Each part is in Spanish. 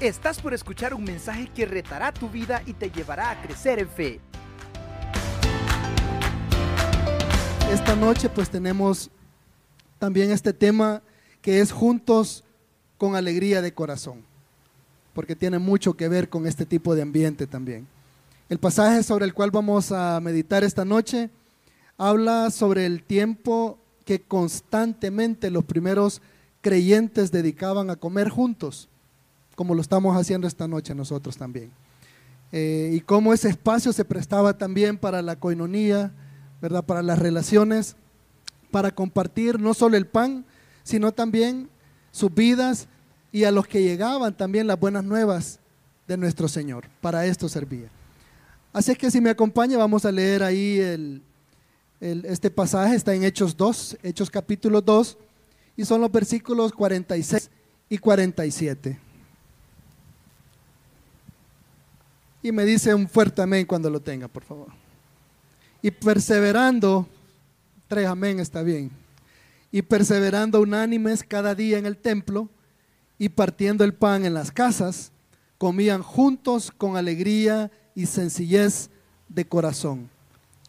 Estás por escuchar un mensaje que retará tu vida y te llevará a crecer en fe. Esta noche pues tenemos también este tema que es juntos con alegría de corazón, porque tiene mucho que ver con este tipo de ambiente también. El pasaje sobre el cual vamos a meditar esta noche habla sobre el tiempo que constantemente los primeros creyentes dedicaban a comer juntos, como lo estamos haciendo esta noche nosotros también. Eh, y cómo ese espacio se prestaba también para la coinonía, ¿verdad? Para las relaciones, para compartir no solo el pan, sino también sus vidas y a los que llegaban también las buenas nuevas de nuestro Señor. Para esto servía. Así es que si me acompaña, vamos a leer ahí el, este pasaje, está en Hechos 2, Hechos capítulo 2, y son los versículos 46 y 47. Y me dice un fuerte amén cuando lo tenga, por favor. Y perseverando, tres amén está bien. Y perseverando unánimes cada día en el templo y partiendo el pan en las casas, comían juntos con alegría y sencillez de corazón,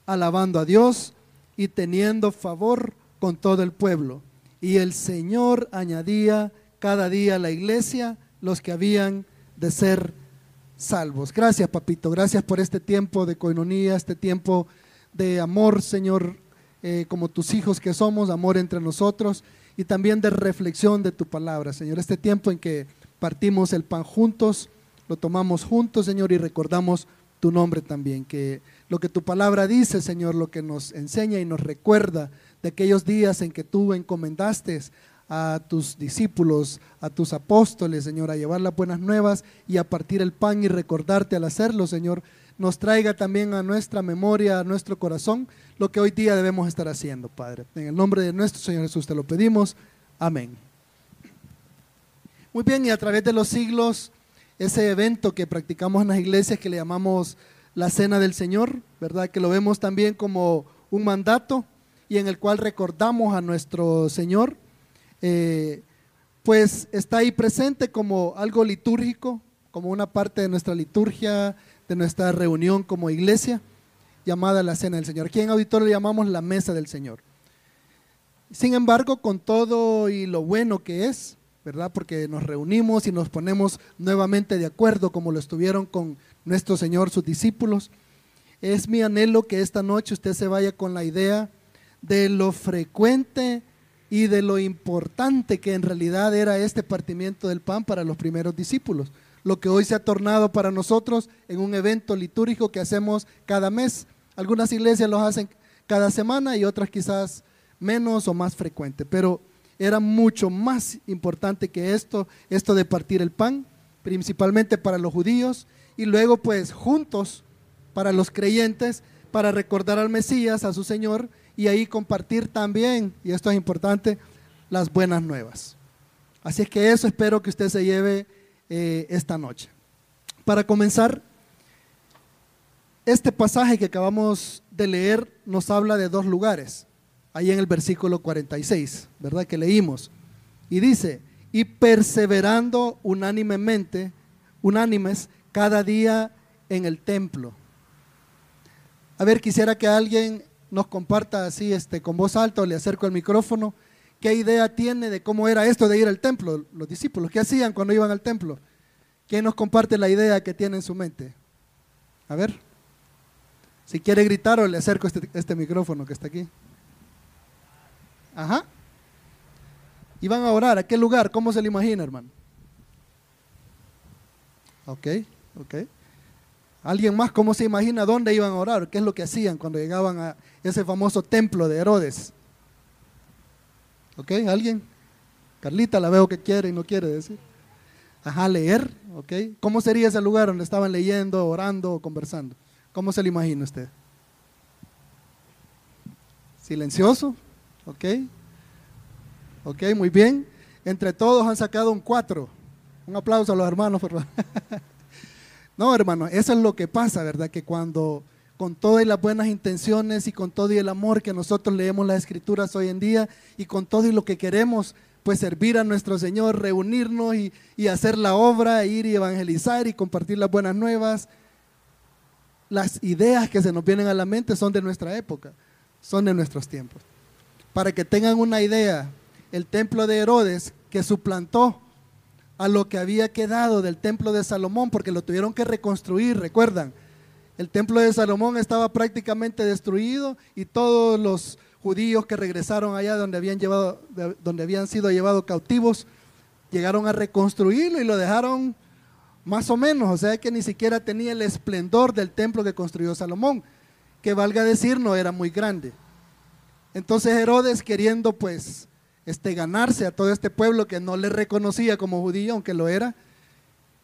alabando a Dios y teniendo favor con todo el pueblo. Y el Señor añadía cada día a la iglesia los que habían de ser salvos. Gracias, papito. Gracias por este tiempo de coinonía, este tiempo de amor, Señor, eh, como tus hijos que somos, amor entre nosotros y también de reflexión de tu palabra, Señor. Este tiempo en que partimos el pan juntos, lo tomamos juntos, Señor, y recordamos tu nombre también, que lo que tu palabra dice, Señor, lo que nos enseña y nos recuerda de aquellos días en que tú encomendaste a tus discípulos, a tus apóstoles, Señor, a llevar las buenas nuevas y a partir el pan y recordarte al hacerlo, Señor, nos traiga también a nuestra memoria, a nuestro corazón, lo que hoy día debemos estar haciendo, Padre. En el nombre de nuestro Señor Jesús te lo pedimos. Amén. Muy bien, y a través de los siglos ese evento que practicamos en las iglesias que le llamamos la Cena del Señor, ¿verdad? Que lo vemos también como un mandato y en el cual recordamos a nuestro Señor, eh, pues está ahí presente como algo litúrgico, como una parte de nuestra liturgia, de nuestra reunión como iglesia, llamada la Cena del Señor. Aquí en auditorio le llamamos la Mesa del Señor. Sin embargo, con todo y lo bueno que es, ¿verdad? Porque nos reunimos y nos ponemos nuevamente de acuerdo como lo estuvieron con nuestro Señor, sus discípulos. Es mi anhelo que esta noche usted se vaya con la idea de lo frecuente y de lo importante que en realidad era este partimiento del pan para los primeros discípulos. Lo que hoy se ha tornado para nosotros en un evento litúrgico que hacemos cada mes. Algunas iglesias lo hacen cada semana y otras quizás menos o más frecuente, pero era mucho más importante que esto, esto de partir el pan, principalmente para los judíos, y luego pues juntos para los creyentes, para recordar al Mesías, a su Señor, y ahí compartir también, y esto es importante, las buenas nuevas. Así es que eso espero que usted se lleve eh, esta noche. Para comenzar, este pasaje que acabamos de leer nos habla de dos lugares ahí en el versículo 46, ¿verdad? Que leímos. Y dice, y perseverando unánimemente, unánimes, cada día en el templo. A ver, quisiera que alguien nos comparta así, este, con voz alta, o le acerco el micrófono, qué idea tiene de cómo era esto de ir al templo, los discípulos, qué hacían cuando iban al templo. ¿Quién nos comparte la idea que tiene en su mente? A ver, si quiere gritar o le acerco este, este micrófono que está aquí. Ajá. Y van a orar. ¿A qué lugar? ¿Cómo se le imagina, hermano? Ok, ok. ¿Alguien más cómo se imagina dónde iban a orar? ¿Qué es lo que hacían cuando llegaban a ese famoso templo de Herodes? ¿Ok? ¿Alguien? Carlita la veo que quiere y no quiere decir. Ajá, leer, ¿ok? ¿Cómo sería ese lugar donde estaban leyendo, orando o conversando? ¿Cómo se le imagina usted? ¿Silencioso? ¿Ok? ¿Ok? Muy bien. Entre todos han sacado un 4. Un aplauso a los hermanos, por No, hermano, eso es lo que pasa, ¿verdad? Que cuando con todas las buenas intenciones y con todo y el amor que nosotros leemos las escrituras hoy en día y con todo y lo que queremos, pues servir a nuestro Señor, reunirnos y, y hacer la obra, ir y evangelizar y compartir las buenas nuevas. Las ideas que se nos vienen a la mente son de nuestra época, son de nuestros tiempos. Para que tengan una idea, el templo de Herodes que suplantó a lo que había quedado del templo de Salomón, porque lo tuvieron que reconstruir, recuerdan. El templo de Salomón estaba prácticamente destruido y todos los judíos que regresaron allá donde habían, llevado, donde habían sido llevados cautivos, llegaron a reconstruirlo y lo dejaron más o menos, o sea que ni siquiera tenía el esplendor del templo que construyó Salomón, que valga decir no era muy grande. Entonces Herodes queriendo pues este, ganarse a todo este pueblo que no le reconocía como judío, aunque lo era,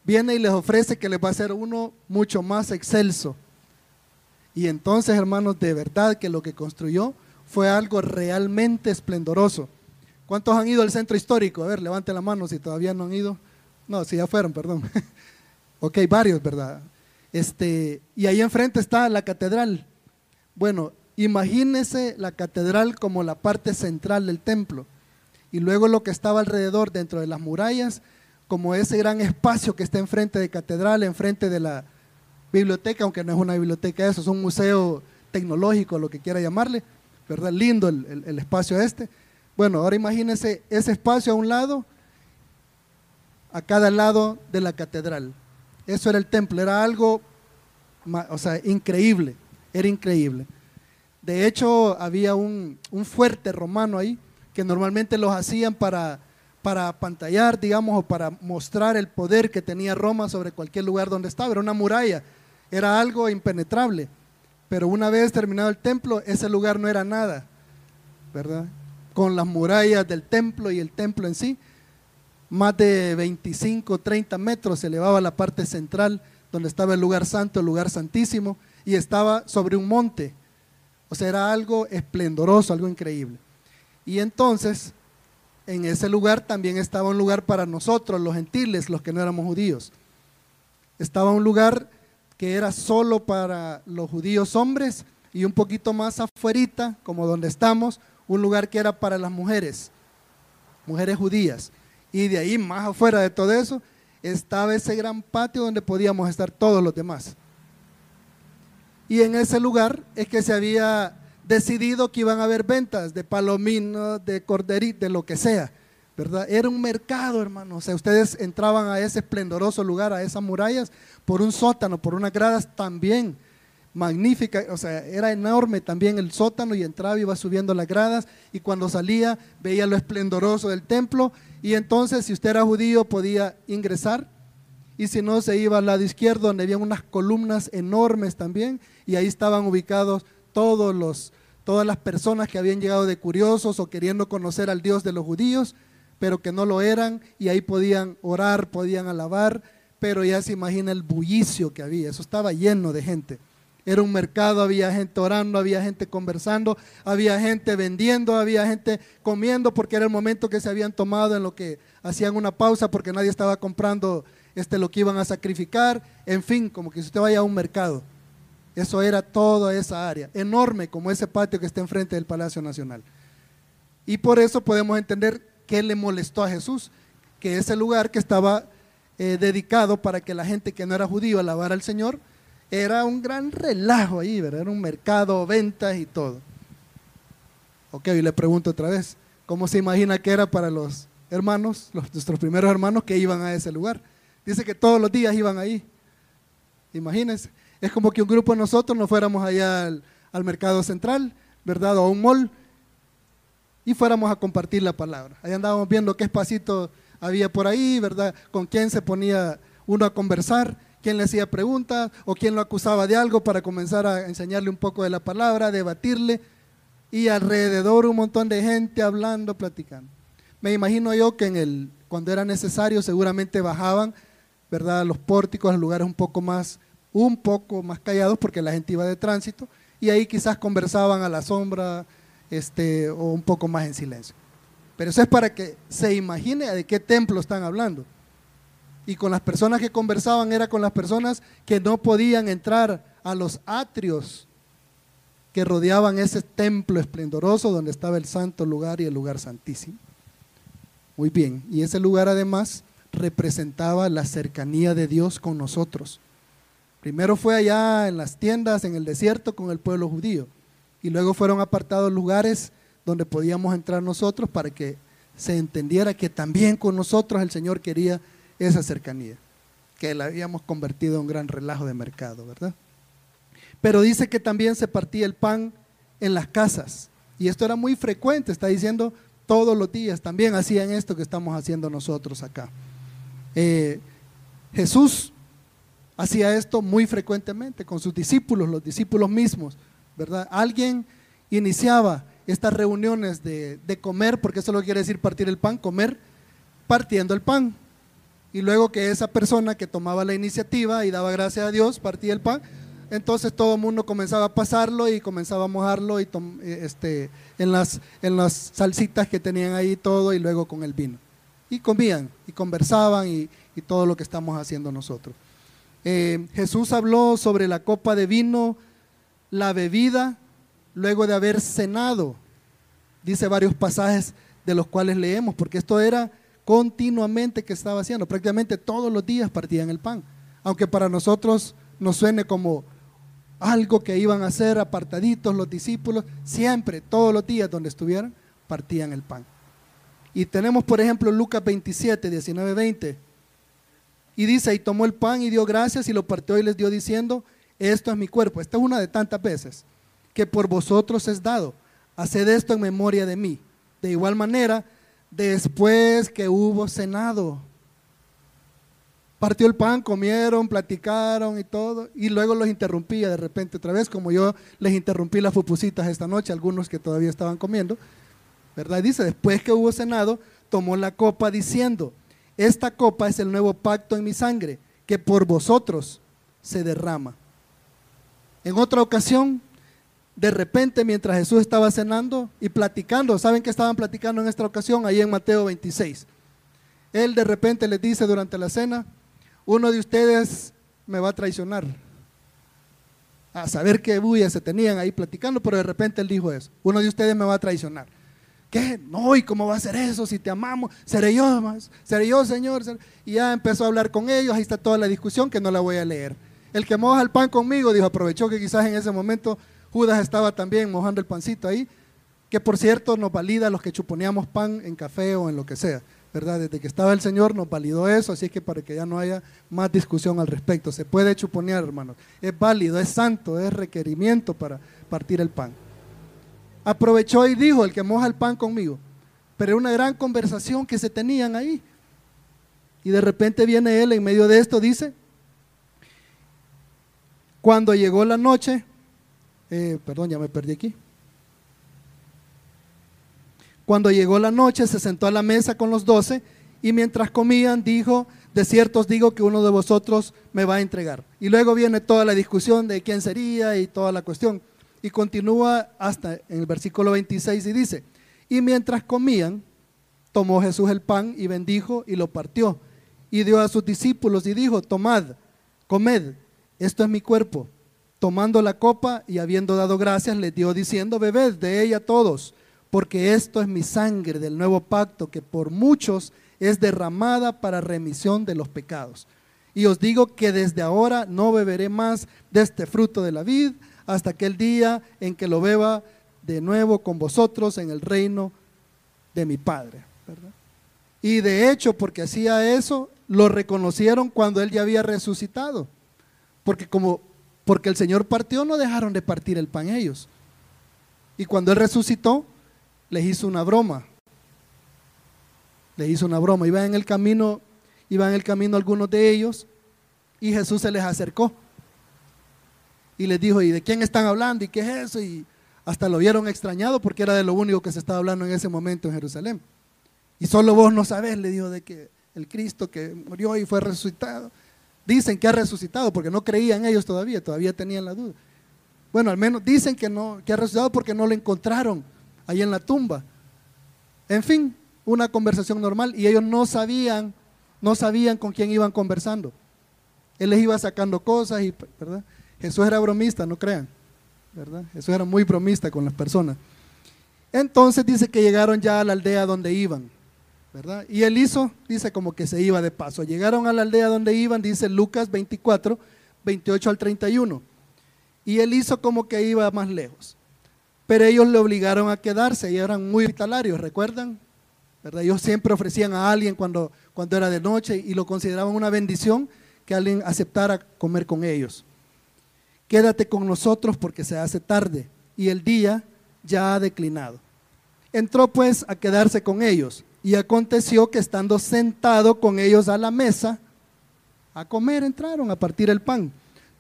viene y les ofrece que les va a hacer uno mucho más excelso. Y entonces, hermanos, de verdad que lo que construyó fue algo realmente esplendoroso. ¿Cuántos han ido al centro histórico? A ver, levante la mano si todavía no han ido. No, si ya fueron, perdón. ok, varios, ¿verdad? Este, y ahí enfrente está la catedral. Bueno, imagínese la catedral como la parte central del templo. Y luego lo que estaba alrededor, dentro de las murallas, como ese gran espacio que está enfrente de catedral, enfrente de la biblioteca, aunque no es una biblioteca eso, es un museo tecnológico, lo que quiera llamarle ¿verdad? Lindo el, espacio este. Bueno, ahora imagínense ese espacio a un lado, a cada lado de la catedral. Eso era el templo, era algo, o sea, increíble, era increíble. De hecho, había un, fuerte romano ahí, que normalmente los hacían para, para pantallar, digamos, o para mostrar el poder que tenía Roma sobre cualquier lugar donde estaba. Era una muralla, era algo impenetrable. Pero una vez terminado el templo, ese lugar no era nada, ¿verdad? Con las murallas del templo y el templo en sí, más de 25, 30 metros se elevaba la parte central donde estaba el lugar santo, el lugar santísimo, y estaba sobre un monte. O sea, era algo esplendoroso, algo increíble. Y entonces, en ese lugar también estaba un lugar para nosotros, los gentiles, los que no éramos judíos. Estaba un lugar que era solo para los judíos hombres y un poquito más afuerita, como donde estamos, un lugar que era para las mujeres, mujeres judías. Y de ahí, más afuera de todo eso, estaba ese gran patio donde podíamos estar todos los demás. Y en ese lugar es que se había decidido que iban a haber ventas de palominos, de corderito, de lo que sea. ¿verdad? Era un mercado, hermano. O sea, ustedes entraban a ese esplendoroso lugar, a esas murallas, por un sótano, por unas gradas también magníficas. O sea, era enorme también el sótano y entraba y iba subiendo las gradas y cuando salía veía lo esplendoroso del templo y entonces si usted era judío podía ingresar y si no se iba al lado izquierdo donde había unas columnas enormes también y ahí estaban ubicados todos los todas las personas que habían llegado de curiosos o queriendo conocer al Dios de los judíos pero que no lo eran y ahí podían orar, podían alabar, pero ya se imagina el bullicio que había, eso estaba lleno de gente. Era un mercado, había gente orando, había gente conversando, había gente vendiendo, había gente comiendo porque era el momento que se habían tomado en lo que hacían una pausa porque nadie estaba comprando este, lo que iban a sacrificar, en fin, como que si usted vaya a un mercado. Eso era toda esa área, enorme como ese patio que está enfrente del Palacio Nacional. Y por eso podemos entender qué le molestó a Jesús, que ese lugar que estaba eh, dedicado para que la gente que no era judío alabara al Señor, era un gran relajo ahí, ¿verdad? Era un mercado, ventas y todo. Ok, y le pregunto otra vez, ¿cómo se imagina que era para los hermanos, nuestros primeros hermanos que iban a ese lugar? Dice que todos los días iban ahí. Imagínense. Es como que un grupo de nosotros nos fuéramos allá al, mercado central, ¿verdad? O a un mall y fuéramos a compartir la palabra. Ahí andábamos viendo qué espacito había por ahí, ¿verdad? Con quién se ponía uno a conversar, quién le hacía preguntas o quién lo acusaba de algo para comenzar a enseñarle un poco de la palabra, debatirle y alrededor un montón de gente hablando, platicando. Me imagino yo que en el cuando era necesario seguramente bajaban, ¿verdad? Los pórticos, a los lugares un poco más un poco más callados porque la gente iba de tránsito y ahí quizás conversaban a la sombra este, o un poco más en silencio. Pero eso es para que se imagine de qué templo están hablando. Y con las personas que conversaban era con las personas que no podían entrar a los atrios que rodeaban ese templo esplendoroso donde estaba el santo lugar y el lugar santísimo. Muy bien. Y ese lugar además representaba la cercanía de Dios con nosotros. Primero fue allá en las tiendas, en el desierto, con el pueblo judío. Y luego fueron apartados lugares donde podíamos entrar nosotros para que se entendiera que también con nosotros el Señor quería esa cercanía, que la habíamos convertido en un gran relajo de mercado, ¿verdad? Pero dice que también se partía el pan en las casas. Y esto era muy frecuente, está diciendo todos los días. También hacían esto que estamos haciendo nosotros acá. Eh, Jesús hacía esto muy frecuentemente con sus discípulos, los discípulos mismos, ¿verdad? Alguien iniciaba estas reuniones de, de comer, porque eso lo quiere decir partir el pan, comer, partiendo el pan. Y luego que esa persona que tomaba la iniciativa y daba gracias a Dios, partía el pan, entonces todo el mundo comenzaba a pasarlo y comenzaba a mojarlo y eh, este, en, las, en las salsitas que tenían ahí todo y luego con el vino. Y comían y conversaban y, todo lo que estamos haciendo nosotros. Eh, Jesús habló sobre la copa de vino, la bebida, luego de haber cenado. Dice varios pasajes de los cuales leemos, porque esto era continuamente que estaba haciendo. Prácticamente todos los días partían el pan. Aunque para nosotros nos suene como algo que iban a hacer apartaditos los discípulos, siempre, todos los días donde estuvieran, partían el pan. Y tenemos, por ejemplo, Lucas 27, 19, 20. Y dice, y tomó el pan y dio gracias y lo partió y les dio diciendo, esto es mi cuerpo. Esta es una de tantas veces que por vosotros es dado. Haced esto en memoria de mí. De igual manera, después que hubo cenado, partió el pan, comieron, platicaron y todo, y luego los interrumpía de repente otra vez, como yo les interrumpí las fupusitas esta noche, algunos que todavía estaban comiendo, ¿verdad? Dice, después que hubo cenado, tomó la copa diciendo, esta copa es el nuevo pacto en mi sangre, que por vosotros se derrama. En otra ocasión, de repente, mientras Jesús estaba cenando y platicando, ¿saben qué estaban platicando en esta ocasión? Ahí en Mateo 26. Él de repente les dice durante la cena, uno de ustedes me va a traicionar. A saber qué bulla se tenían ahí platicando, pero de repente él dijo eso. Uno de ustedes me va a traicionar. ¿Qué? No, ¿y cómo va a ser eso? Si te amamos, seré yo más, seré yo, Señor. Y ya empezó a hablar con ellos, ahí está toda la discusión que no la voy a leer. El que moja el pan conmigo, dijo, aprovechó que quizás en ese momento Judas estaba también mojando el pancito ahí, que por cierto nos valida los que chuponeamos pan en café o en lo que sea. ¿verdad? Desde que estaba el Señor nos validó eso, así que para que ya no haya más discusión al respecto. Se puede chuponear, hermanos. Es válido, es santo, es requerimiento para partir el pan. Aprovechó y dijo, el que moja el pan conmigo. Pero era una gran conversación que se tenían ahí. Y de repente viene él en medio de esto, dice, cuando llegó la noche, eh, perdón, ya me perdí aquí. Cuando llegó la noche, se sentó a la mesa con los doce y mientras comían dijo, de cierto os digo que uno de vosotros me va a entregar. Y luego viene toda la discusión de quién sería y toda la cuestión. Y continúa hasta en el versículo 26 y dice, y mientras comían, tomó Jesús el pan y bendijo y lo partió. Y dio a sus discípulos y dijo, tomad, comed, esto es mi cuerpo. Tomando la copa y habiendo dado gracias, les dio diciendo, bebed de ella todos porque esto es mi sangre del nuevo pacto que por muchos es derramada para remisión de los pecados. Y os digo que desde ahora no beberé más de este fruto de la vid hasta aquel día en que lo beba de nuevo con vosotros en el reino de mi Padre. Y de hecho, porque hacía eso, lo reconocieron cuando él ya había resucitado. Porque como porque el Señor partió, no dejaron de partir el pan ellos. Y cuando él resucitó, les hizo una broma. Les hizo una broma. Iban en el camino, iban en el camino algunos de ellos y Jesús se les acercó. Y les dijo, ¿y de quién están hablando? ¿Y qué es eso? Y hasta lo vieron extrañado porque era de lo único que se estaba hablando en ese momento en Jerusalén. Y solo vos no sabés, le dijo, de que el Cristo que murió y fue resucitado. Dicen que ha resucitado porque no creían ellos todavía, todavía tenían la duda. Bueno, al menos dicen que no, que ha resucitado porque no lo encontraron ahí en la tumba. En fin, una conversación normal y ellos no sabían, no sabían con quién iban conversando. Él les iba sacando cosas y, ¿verdad? Jesús era bromista, no crean, ¿verdad? Jesús era muy bromista con las personas. Entonces dice que llegaron ya a la aldea donde iban, ¿verdad? Y él hizo, dice como que se iba de paso. Llegaron a la aldea donde iban, dice Lucas 24, 28 al 31. Y él hizo como que iba más lejos. Pero ellos le obligaron a quedarse y eran muy hospitalarios, ¿recuerdan? ¿Verdad? Ellos siempre ofrecían a alguien cuando, cuando era de noche y lo consideraban una bendición que alguien aceptara comer con ellos. Quédate con nosotros porque se hace tarde y el día ya ha declinado. Entró pues a quedarse con ellos y aconteció que estando sentado con ellos a la mesa, a comer entraron, a partir el pan.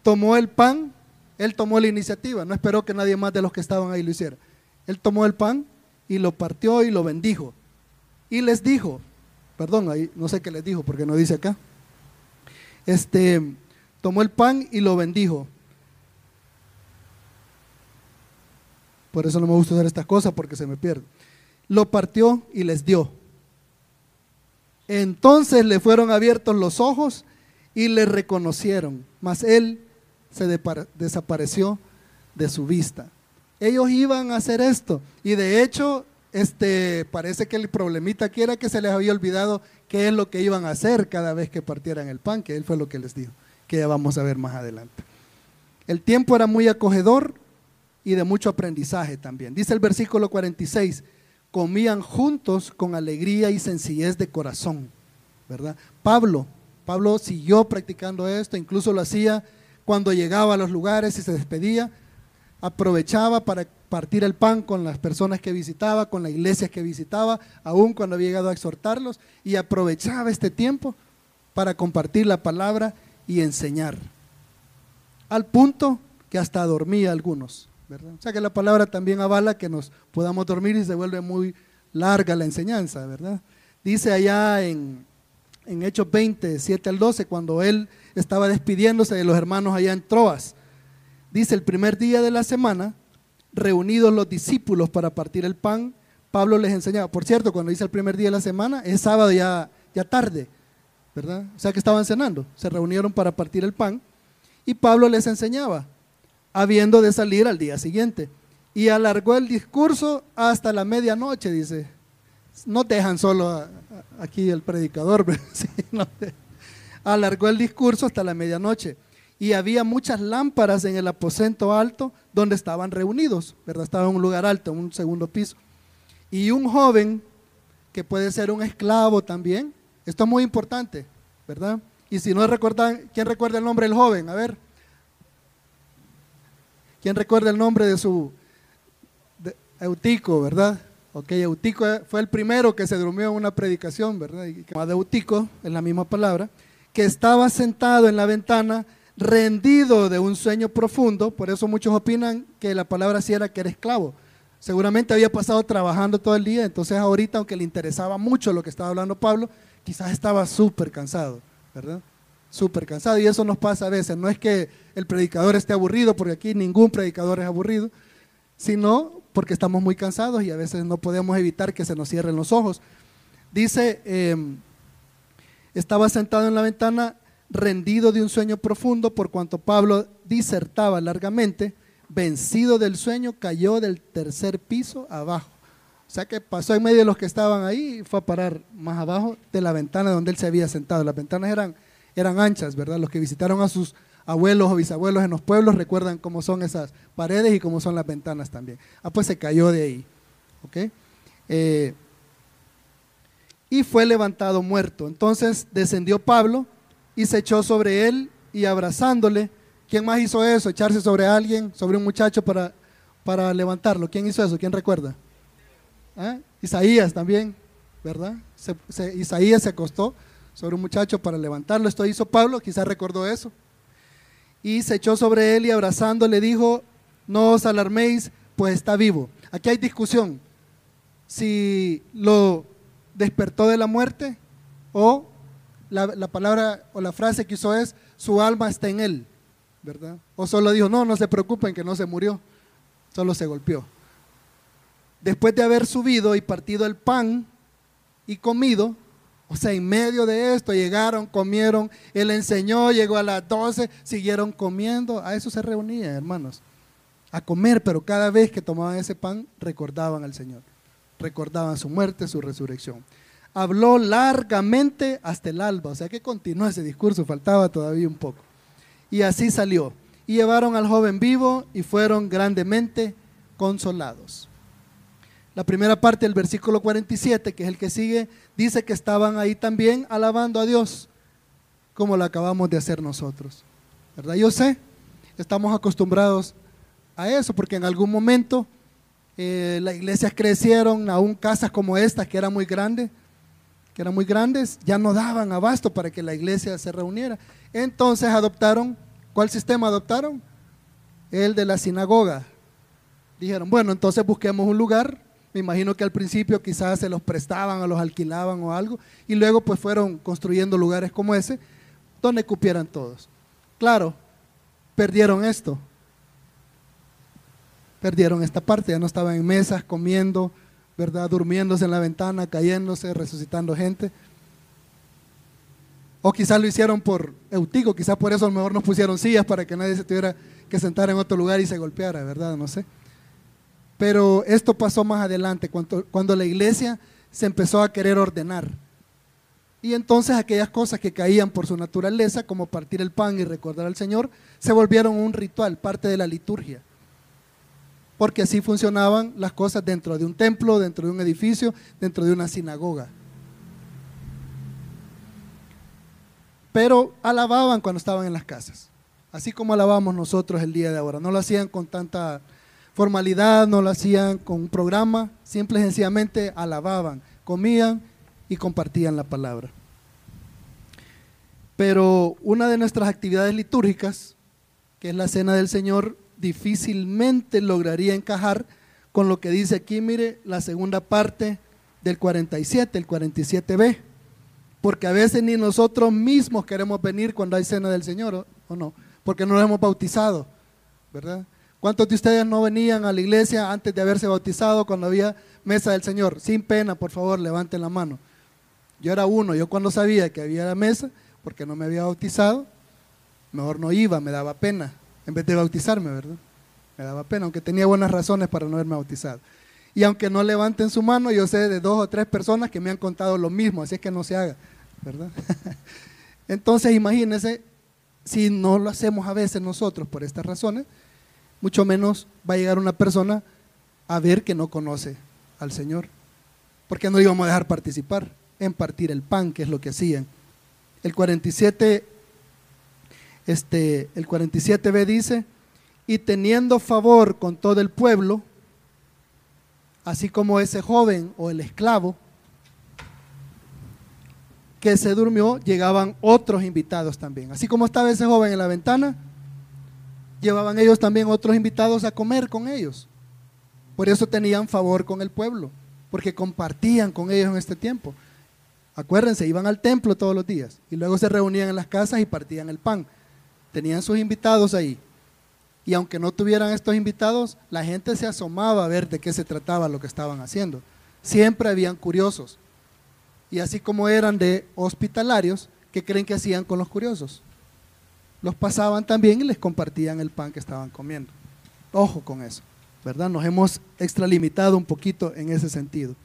Tomó el pan, él tomó la iniciativa, no esperó que nadie más de los que estaban ahí lo hiciera. Él tomó el pan y lo partió y lo bendijo. Y les dijo, perdón, ahí no sé qué les dijo porque no dice acá. Este, tomó el pan y lo bendijo. Por eso no me gusta hacer estas cosas porque se me pierde. Lo partió y les dio. Entonces le fueron abiertos los ojos y le reconocieron, mas él se desapareció de su vista. Ellos iban a hacer esto y de hecho este, parece que el problemita aquí era que se les había olvidado qué es lo que iban a hacer cada vez que partieran el pan, que él fue lo que les dijo, que ya vamos a ver más adelante. El tiempo era muy acogedor y de mucho aprendizaje también. Dice el versículo 46, comían juntos con alegría y sencillez de corazón, ¿verdad? Pablo, Pablo siguió practicando esto, incluso lo hacía cuando llegaba a los lugares y se despedía, aprovechaba para partir el pan con las personas que visitaba, con las iglesias que visitaba, aún cuando había llegado a exhortarlos, y aprovechaba este tiempo para compartir la palabra y enseñar. Al punto que hasta dormía algunos. O sea que la palabra también avala que nos podamos dormir y se vuelve muy larga la enseñanza, ¿verdad? Dice allá en, en Hechos 20, 7 al 12, cuando él estaba despidiéndose de los hermanos allá en Troas, dice el primer día de la semana, reunidos los discípulos para partir el pan, Pablo les enseñaba. Por cierto, cuando dice el primer día de la semana, es sábado ya, ya tarde, ¿verdad? O sea que estaban cenando, se reunieron para partir el pan y Pablo les enseñaba habiendo de salir al día siguiente. Y alargó el discurso hasta la medianoche, dice. No dejan solo aquí el predicador, alargó el discurso hasta la medianoche. Y había muchas lámparas en el aposento alto donde estaban reunidos, ¿verdad? Estaba en un lugar alto, en un segundo piso. Y un joven, que puede ser un esclavo también, esto es muy importante, ¿verdad? Y si no recuerdan, ¿quién recuerda el nombre del joven? A ver. ¿Quién recuerda el nombre de su Eutico, verdad? Ok, Eutico fue el primero que se durmió en una predicación, ¿verdad? Y Eutico, es la misma palabra, que estaba sentado en la ventana, rendido de un sueño profundo, por eso muchos opinan que la palabra sí era que era esclavo. Seguramente había pasado trabajando todo el día, entonces ahorita, aunque le interesaba mucho lo que estaba hablando Pablo, quizás estaba súper cansado, ¿verdad? Súper cansado. Y eso nos pasa a veces. No es que el predicador esté aburrido, porque aquí ningún predicador es aburrido, sino porque estamos muy cansados y a veces no podemos evitar que se nos cierren los ojos. Dice, em, estaba sentado en la ventana rendido de un sueño profundo por cuanto Pablo disertaba largamente, vencido del sueño, cayó del tercer piso abajo. O sea que pasó en medio de los que estaban ahí y fue a parar más abajo de la ventana donde él se había sentado. Las ventanas eran eran anchas, ¿verdad? Los que visitaron a sus abuelos o bisabuelos en los pueblos recuerdan cómo son esas paredes y cómo son las ventanas también. Ah, pues se cayó de ahí. ¿Ok? Eh, y fue levantado muerto. Entonces descendió Pablo y se echó sobre él y abrazándole. ¿Quién más hizo eso? Echarse sobre alguien, sobre un muchacho para, para levantarlo. ¿Quién hizo eso? ¿Quién recuerda? ¿Ah? Isaías también, ¿verdad? Isaías se acostó sobre un muchacho para levantarlo. Esto hizo Pablo, quizás recordó eso. Y se echó sobre él y abrazando le dijo, no os alarméis, pues está vivo. Aquí hay discusión. Si lo despertó de la muerte o la, la, palabra o la frase que usó es, su alma está en él, ¿verdad? O solo dijo, no, no se preocupen que no se murió, solo se golpeó. Después de haber subido y partido el pan y comido, o sea, en medio de esto llegaron, comieron, él enseñó, llegó a las 12, siguieron comiendo. A eso se reunían, hermanos. A comer, pero cada vez que tomaban ese pan recordaban al Señor. Recordaban su muerte, su resurrección. habló largamente hasta el alba. O sea que continuó ese discurso, faltaba todavía un poco. Y así salió. Y llevaron al joven vivo y fueron grandemente consolados. La primera parte del versículo 47, que es el que sigue, dice que estaban ahí también alabando a Dios, como lo acabamos de hacer nosotros. ¿Verdad? Yo sé, estamos acostumbrados a eso, porque en algún momento eh, las iglesias crecieron, aún casas como estas, que eran muy grandes, que eran muy grandes, ya no daban abasto para que la iglesia se reuniera. Entonces adoptaron, ¿cuál sistema adoptaron? El de la sinagoga. Dijeron, bueno, entonces busquemos un lugar me imagino que al principio quizás se los prestaban o los alquilaban o algo, y luego pues fueron construyendo lugares como ese, donde cupieran todos. Claro, perdieron esto. Perdieron esta parte, ya no estaban en mesas comiendo, ¿verdad? Durmiéndose en la ventana, cayéndose, resucitando gente. O quizás lo hicieron por Eutico, quizás por eso a lo mejor nos pusieron sillas para que nadie se tuviera que sentar en otro lugar y se golpeara, ¿verdad? No sé. Pero esto pasó más adelante, cuando, la iglesia se empezó a querer ordenar. Y entonces aquellas cosas que caían por su naturaleza, como partir el pan y recordar al Señor, se volvieron un ritual, parte de la liturgia. Porque así funcionaban las cosas dentro de un templo, dentro de un edificio, dentro de una sinagoga. Pero alababan cuando estaban en las casas, así como alabamos nosotros el día de ahora. No lo hacían con tanta formalidad, no lo hacían con un programa, simple y sencillamente alababan, comían y compartían la palabra. Pero una de nuestras actividades litúrgicas, que es la cena del Señor, difícilmente lograría encajar con lo que dice aquí, mire, la segunda parte del 47, el 47b, porque a veces ni nosotros mismos queremos venir cuando hay cena del Señor, ¿o, no? Porque no nos hemos bautizado, ¿verdad? ¿Cuántos de ustedes no venían a la iglesia antes de haberse bautizado cuando había mesa del Señor? Sin pena, por favor, levanten la mano. Yo era uno, yo cuando sabía que había la mesa, porque no me había bautizado, mejor no iba, me daba pena, en vez de bautizarme, ¿verdad? Me daba pena, aunque tenía buenas razones para no haberme bautizado. Y aunque no levanten su mano, yo sé de dos o tres personas que me han contado lo mismo, así es que no se haga, ¿verdad? Entonces imagínense, si no lo hacemos a veces nosotros por estas razones, mucho menos va a llegar una persona a ver que no conoce al Señor. Porque no íbamos a dejar participar en partir el pan, que es lo que hacían. El 47, este, el 47b dice, y teniendo favor con todo el pueblo, así como ese joven o el esclavo que se durmió, llegaban otros invitados también. Así como estaba ese joven en la ventana, llevaban ellos también otros invitados a comer con ellos. Por eso tenían favor con el pueblo, porque compartían con ellos en este tiempo. Acuérdense, iban al templo todos los días y luego se reunían en las casas y partían el pan. Tenían sus invitados ahí. Y aunque no tuvieran estos invitados, la gente se asomaba a ver de qué se trataba lo que estaban haciendo. Siempre habían curiosos. Y así como eran de hospitalarios, ¿qué creen que hacían con los curiosos? Los pasaban también y les compartían el pan que estaban comiendo. Ojo con eso, ¿verdad? Nos hemos extralimitado un poquito en ese sentido.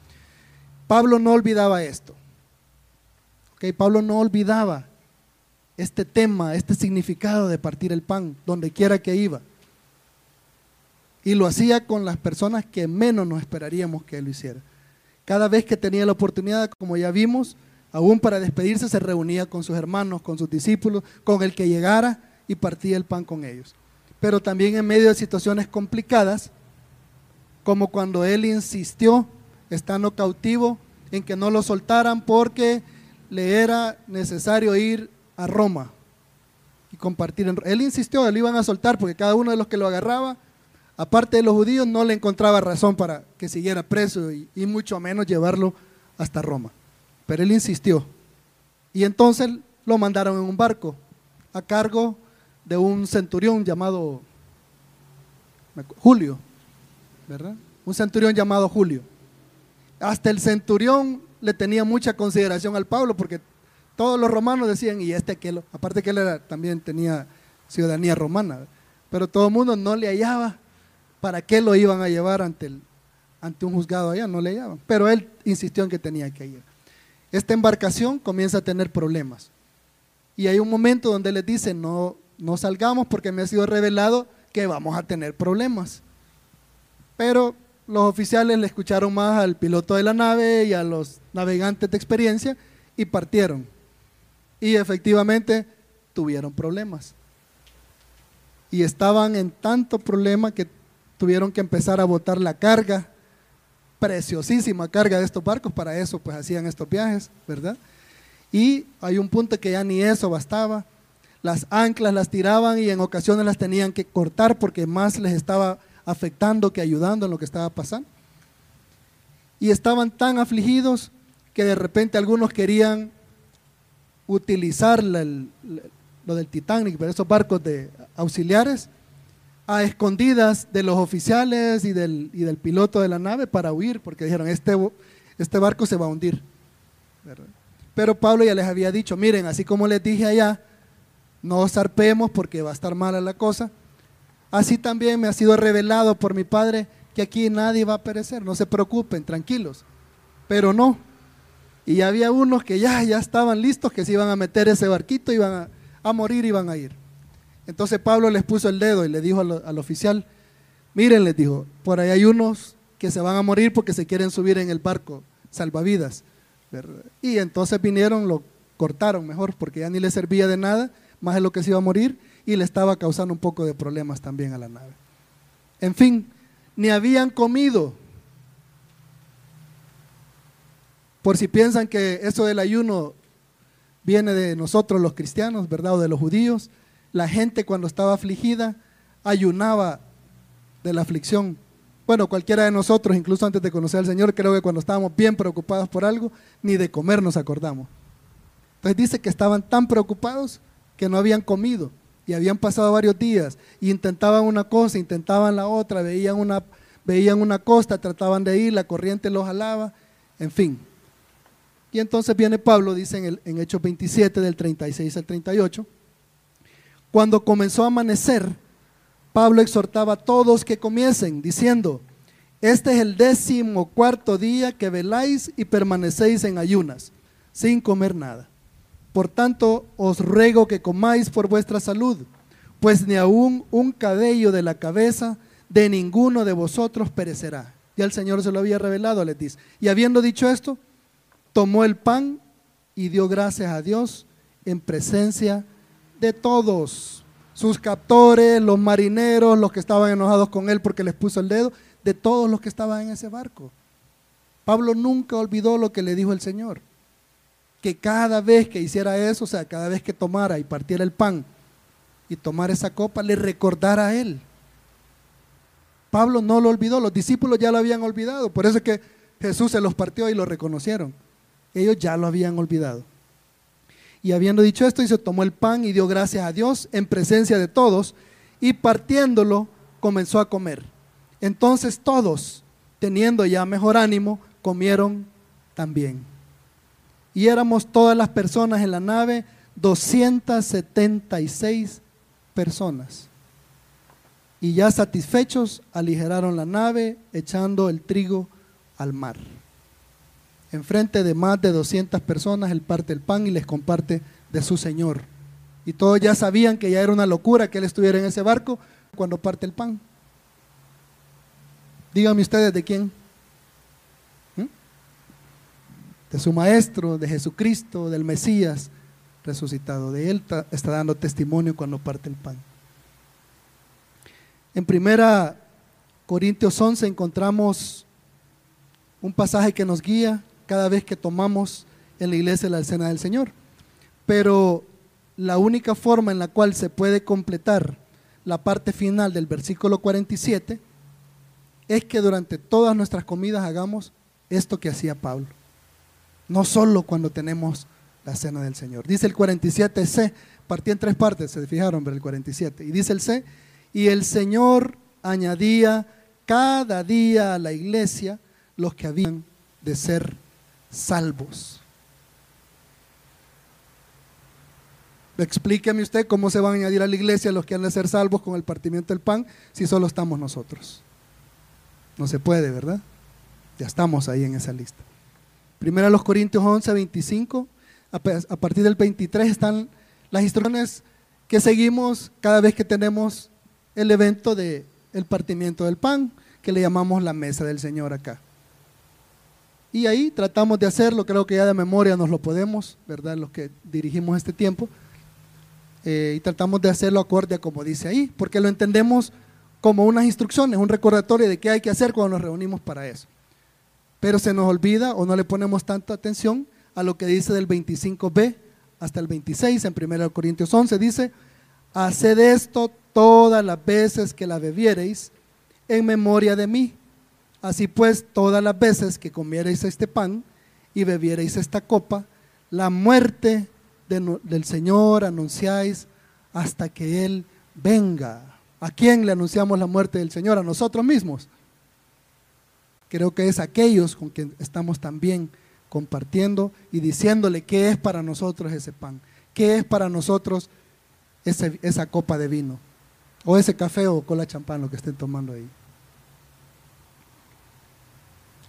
Pablo no olvidaba esto. ¿ok? Pablo no olvidaba este tema, este significado de partir el pan, donde quiera que iba. Y lo hacía con las personas que menos nos esperaríamos que él lo hiciera. Cada vez que tenía la oportunidad, como ya vimos, Aún para despedirse se reunía con sus hermanos, con sus discípulos, con el que llegara y partía el pan con ellos. Pero también en medio de situaciones complicadas, como cuando él insistió, estando cautivo, en que no lo soltaran porque le era necesario ir a Roma y compartir. Él insistió, él iban a soltar porque cada uno de los que lo agarraba, aparte de los judíos, no le encontraba razón para que siguiera preso y, y mucho menos llevarlo hasta Roma. Pero él insistió. Y entonces lo mandaron en un barco a cargo de un centurión llamado Julio, ¿verdad? Un centurión llamado Julio. Hasta el centurión le tenía mucha consideración al Pablo porque todos los romanos decían, y este que aparte que él era, también tenía ciudadanía romana, pero todo el mundo no le hallaba para qué lo iban a llevar ante, el, ante un juzgado allá, no le hallaban. Pero él insistió en que tenía que ir. Esta embarcación comienza a tener problemas. Y hay un momento donde les dice, no, no salgamos porque me ha sido revelado que vamos a tener problemas. Pero los oficiales le escucharon más al piloto de la nave y a los navegantes de experiencia y partieron. Y efectivamente tuvieron problemas. Y estaban en tanto problema que tuvieron que empezar a botar la carga, preciosísima carga de estos barcos, para eso pues hacían estos viajes, ¿verdad? Y hay un punto que ya ni eso bastaba. Las anclas las tiraban y en ocasiones las tenían que cortar porque más les estaba afectando que ayudando en lo que estaba pasando. Y estaban tan afligidos que de repente algunos querían utilizar lo del Titanic, esos barcos de auxiliares, a escondidas de los oficiales y del, y del piloto de la nave para huir, porque dijeron, este, este barco se va a hundir. Pero Pablo ya les había dicho, miren, así como les dije allá, no zarpemos porque va a estar mala la cosa, así también me ha sido revelado por mi Padre que aquí nadie va a perecer, no se preocupen, tranquilos. Pero no, y había unos que ya, ya estaban listos, que se iban a meter ese barquito, iban a, a morir, iban a ir. Entonces Pablo les puso el dedo y le dijo al, oficial, miren, les dijo, por ahí hay unos que se van a morir porque se quieren subir en el barco salvavidas. Y entonces vinieron, lo cortaron mejor porque ya ni le servía de nada, más de lo que se iba a morir y le estaba causando un poco de problemas también a la nave. En fin, ni habían comido Por si piensan que eso del ayuno viene de nosotros los cristianos, ¿verdad? O de los judíos. La gente cuando estaba afligida ayunaba de la aflicción. Bueno, cualquiera de nosotros, incluso antes de conocer al Señor, creo que cuando estábamos bien preocupados por algo, ni de comer nos acordamos. Entonces dice que estaban tan preocupados que no habían comido y habían pasado varios días y intentaban una cosa, intentaban la otra, veían una, veían una costa, trataban de ir, la corriente los jalaba, en fin, y entonces viene Pablo, dice en, en Hechos 27 del 36 al 38, cuando comenzó a amanecer, Pablo exhortaba a todos que comiesen, diciendo, este es el décimo cuarto día que veláis y permanecéis en ayunas, sin comer nada. Por tanto, os ruego que comáis por vuestra salud, pues ni aún un cabello de la cabeza de ninguno de vosotros perecerá. Ya el Señor se lo había revelado, les dice. Y habiendo dicho esto, tomó el pan y dio gracias a Dios en presencia de todos, sus captores, los marineros, los que estaban enojados con él porque les puso el dedo, de todos los que estaban en ese barco. Pablo nunca olvidó lo que le dijo el Señor, que cada vez que hiciera eso, o sea, cada vez que tomara y partiera el pan y tomara esa copa, le recordara a él. Pablo no lo olvidó, los discípulos ya lo habían olvidado, por eso es que Jesús se los partió y lo reconocieron. Ellos ya lo habían olvidado. Y habiendo dicho esto, se tomó el pan y dio gracias a Dios en presencia de todos y partiéndolo comenzó a comer. Entonces todos, teniendo ya mejor ánimo, comieron también. Y éramos todas las personas en la nave, 276 personas. Y ya satisfechos, aligeraron la nave, echando el trigo al mar enfrente de más de 200 personas, él parte el pan y les comparte de su Señor. Y todos ya sabían que ya era una locura que él estuviera en ese barco cuando parte el pan. Díganme ustedes de quién. ¿Mm? De su Maestro, de Jesucristo, del Mesías resucitado. De él está dando testimonio cuando parte el pan. En primera Corintios 11 encontramos un pasaje que nos guía cada vez que tomamos en la iglesia la cena del Señor. Pero la única forma en la cual se puede completar la parte final del versículo 47 es que durante todas nuestras comidas hagamos esto que hacía Pablo. No solo cuando tenemos la cena del Señor. Dice el 47C, partía en tres partes, se fijaron, ver el 47. Y dice el C, y el Señor añadía cada día a la iglesia los que habían de ser salvos. Explíqueme usted cómo se van a añadir a la iglesia los que han de ser salvos con el partimiento del pan si solo estamos nosotros. No se puede, ¿verdad? Ya estamos ahí en esa lista. Primero los Corintios 11, 25. A partir del 23 están las instrucciones que seguimos cada vez que tenemos el evento del el partimiento del pan, que le llamamos la mesa del Señor acá. Y ahí tratamos de hacerlo, creo que ya de memoria nos lo podemos, ¿verdad? Los que dirigimos este tiempo. Eh, y tratamos de hacerlo acorde a como dice ahí, porque lo entendemos como unas instrucciones, un recordatorio de qué hay que hacer cuando nos reunimos para eso. Pero se nos olvida o no le ponemos tanta atención a lo que dice del 25b hasta el 26 en 1 Corintios 11, dice, haced esto todas las veces que la bebiereis en memoria de mí. Así pues, todas las veces que comiereis este pan y bebiereis esta copa, la muerte del Señor anunciáis hasta que Él venga. ¿A quién le anunciamos la muerte del Señor? A nosotros mismos. Creo que es aquellos con quien estamos también compartiendo y diciéndole qué es para nosotros ese pan, qué es para nosotros esa copa de vino, o ese café o cola champán, lo que estén tomando ahí.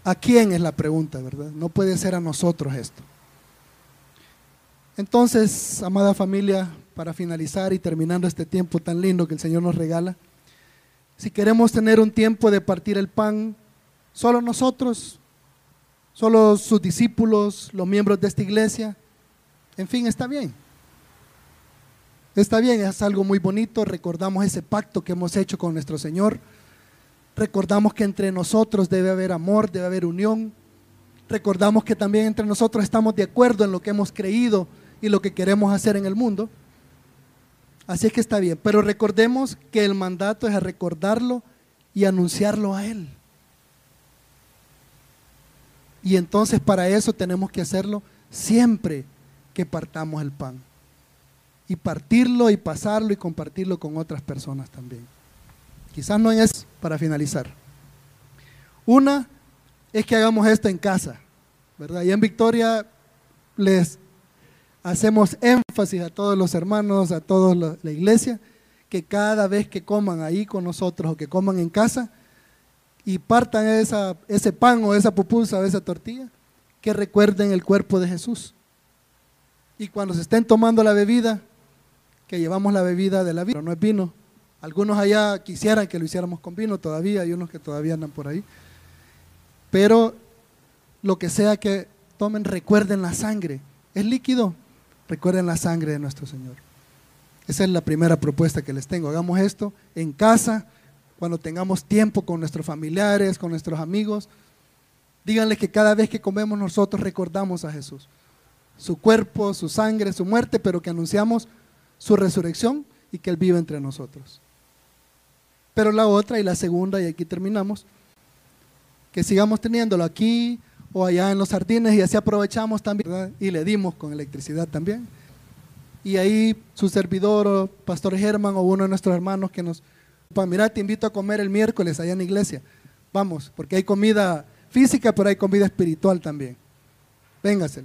¿A quién es la pregunta, verdad? No puede ser a nosotros esto. Entonces, amada familia, para finalizar y terminando este tiempo tan lindo que el Señor nos regala, si queremos tener un tiempo de partir el pan, solo nosotros, solo sus discípulos, los miembros de esta iglesia, en fin, está bien. Está bien, es algo muy bonito, recordamos ese pacto que hemos hecho con nuestro Señor, recordamos que entre nosotros debe haber amor, debe haber unión, recordamos que también entre nosotros estamos de acuerdo en lo que hemos creído y lo que queremos hacer en el mundo. Así es que está bien, pero recordemos que el mandato es a recordarlo y anunciarlo a Él. Y entonces para eso tenemos que hacerlo siempre que partamos el pan. Y partirlo y pasarlo y compartirlo con otras personas también. Quizás no es para finalizar. Una es que hagamos esto en casa, ¿verdad? Y en Victoria les hacemos énfasis a todos los hermanos, a toda la iglesia, que cada vez que coman ahí con nosotros o que coman en casa y partan esa, ese pan o esa pupusa o esa tortilla, que recuerden el cuerpo de Jesús. Y cuando se estén tomando la bebida, que llevamos la bebida de la vida, no es vino. Algunos allá quisieran que lo hiciéramos con vino todavía, hay unos que todavía andan por ahí. Pero lo que sea que tomen, recuerden la sangre. Es líquido, Recuerden la sangre de nuestro Señor. Esa es la primera propuesta que les tengo. Hagamos esto en casa, cuando tengamos tiempo con nuestros familiares, con nuestros amigos. Díganle que cada vez que comemos nosotros recordamos a Jesús. Su cuerpo, su sangre, su muerte, pero que anunciamos su resurrección y que Él vive entre nosotros. Pero la otra y la segunda, y aquí terminamos, que sigamos teniéndolo aquí o allá en los jardines y así aprovechamos también y le dimos con electricidad también. Y ahí su servidor, Pastor Germán o uno de nuestros hermanos que nos, mira, te invito a comer el miércoles allá en la iglesia. Vamos, porque hay comida física, pero hay comida espiritual también. Véngase.